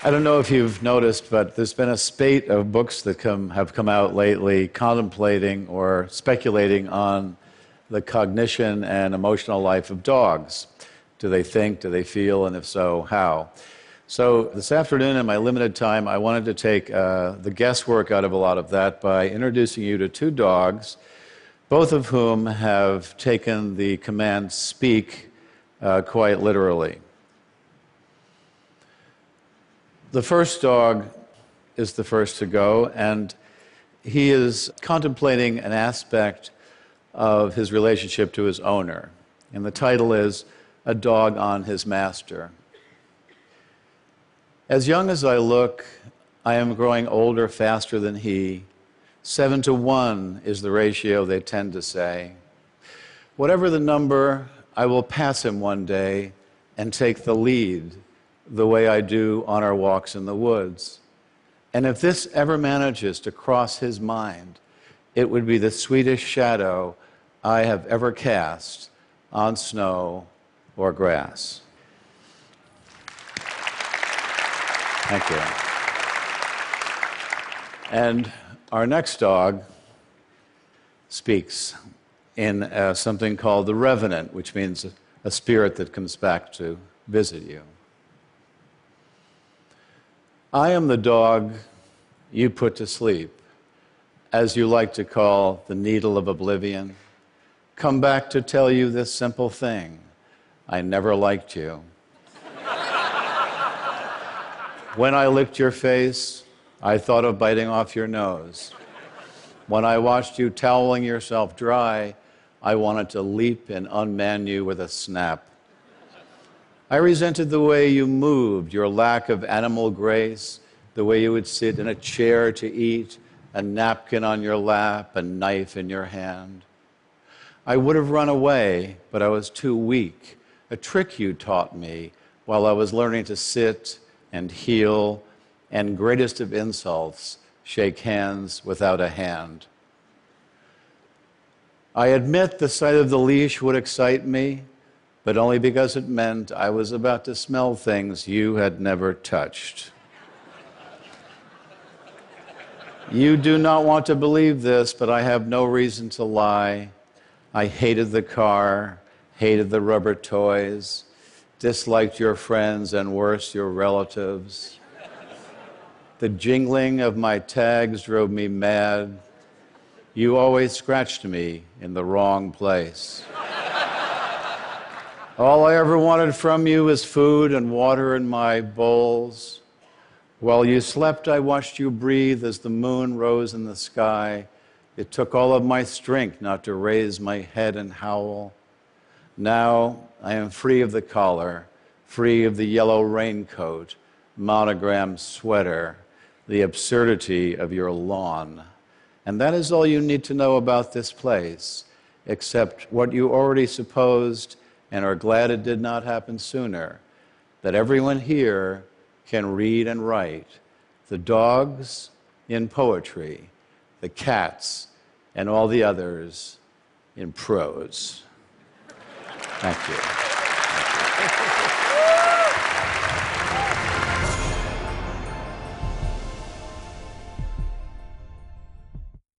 I don't know if you've noticed, but there's been a spate of books that come, have come out lately contemplating or speculating on the cognition and emotional life of dogs. Do they think? Do they feel? And if so, how? So, this afternoon, in my limited time, I wanted to take uh, the guesswork out of a lot of that by introducing you to two dogs, both of whom have taken the command speak uh, quite literally. The first dog is the first to go, and he is contemplating an aspect of his relationship to his owner. And the title is A Dog on His Master. As young as I look, I am growing older faster than he. Seven to one is the ratio they tend to say. Whatever the number, I will pass him one day and take the lead the way I do on our walks in the woods. And if this ever manages to cross his mind, it would be the sweetest shadow I have ever cast on snow or grass. Thank you. And our next dog speaks in uh, something called the revenant, which means a spirit that comes back to visit you. I am the dog you put to sleep, as you like to call the needle of oblivion. Come back to tell you this simple thing I never liked you. when I licked your face, I thought of biting off your nose. When I watched you toweling yourself dry, I wanted to leap and unman you with a snap. I resented the way you moved, your lack of animal grace, the way you would sit in a chair to eat, a napkin on your lap, a knife in your hand. I would have run away, but I was too weak. A trick you taught me while I was learning to sit and heel, and greatest of insults, shake hands without a hand. I admit the sight of the leash would excite me, but only because it meant I was about to smell things you had never touched. you do not want to believe this, but I have no reason to lie. I hated the car, hated the rubber toys, disliked your friends, and worse, your relatives. The jingling of my tags drove me mad. You always scratched me in the wrong place. All I ever wanted from you was food and water in my bowls. While you slept, I watched you breathe as the moon rose in the sky. It took all of my strength not to raise my head and howl. Now I am free of the collar, free of the yellow raincoat, monogrammed sweater, the absurdity of your lawn. And that is all you need to know about this place, except what you already supposed and are glad it did not happen sooner, that everyone here can read and write, the dogs in poetry, the cats, and all the others in prose. Thank you. Thank you.